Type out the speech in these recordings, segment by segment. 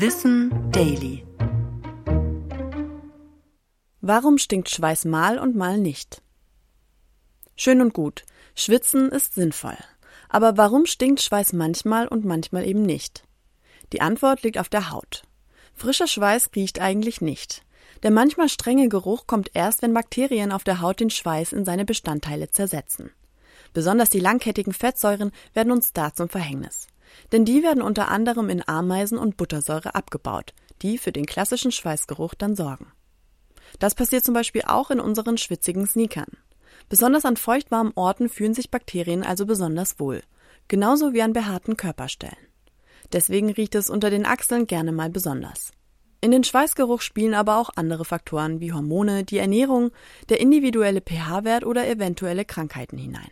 Wissen Daily. Warum stinkt Schweiß mal und mal nicht? Schön und gut. Schwitzen ist sinnvoll. Aber warum stinkt Schweiß manchmal und manchmal eben nicht? Die Antwort liegt auf der Haut. Frischer Schweiß riecht eigentlich nicht. Der manchmal strenge Geruch kommt erst, wenn Bakterien auf der Haut den Schweiß in seine Bestandteile zersetzen. Besonders die langkettigen Fettsäuren werden uns da zum Verhängnis. Denn die werden unter anderem in Ameisen und Buttersäure abgebaut, die für den klassischen Schweißgeruch dann sorgen. Das passiert zum Beispiel auch in unseren schwitzigen Sneakern. Besonders an feuchtwarmen Orten fühlen sich Bakterien also besonders wohl, genauso wie an behaarten Körperstellen. Deswegen riecht es unter den Achseln gerne mal besonders. In den Schweißgeruch spielen aber auch andere Faktoren wie Hormone, die Ernährung, der individuelle pH-Wert oder eventuelle Krankheiten hinein.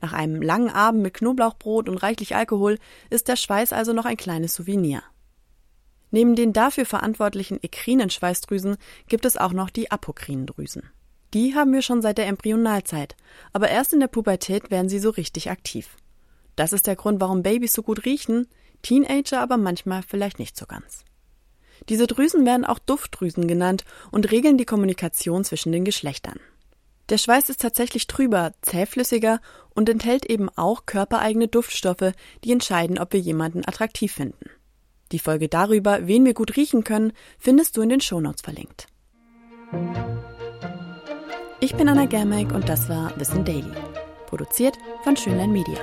Nach einem langen Abend mit Knoblauchbrot und reichlich Alkohol ist der Schweiß also noch ein kleines Souvenir. Neben den dafür verantwortlichen ekrinen Schweißdrüsen gibt es auch noch die apokrinen Drüsen. Die haben wir schon seit der Embryonalzeit, aber erst in der Pubertät werden sie so richtig aktiv. Das ist der Grund, warum Babys so gut riechen, Teenager aber manchmal vielleicht nicht so ganz. Diese Drüsen werden auch Duftdrüsen genannt und regeln die Kommunikation zwischen den Geschlechtern. Der Schweiß ist tatsächlich trüber, zähflüssiger und enthält eben auch körpereigene Duftstoffe, die entscheiden, ob wir jemanden attraktiv finden. Die Folge darüber, wen wir gut riechen können, findest du in den Shownotes verlinkt. Ich bin Anna Germeck und das war Wissen Daily. Produziert von Schönlein Media.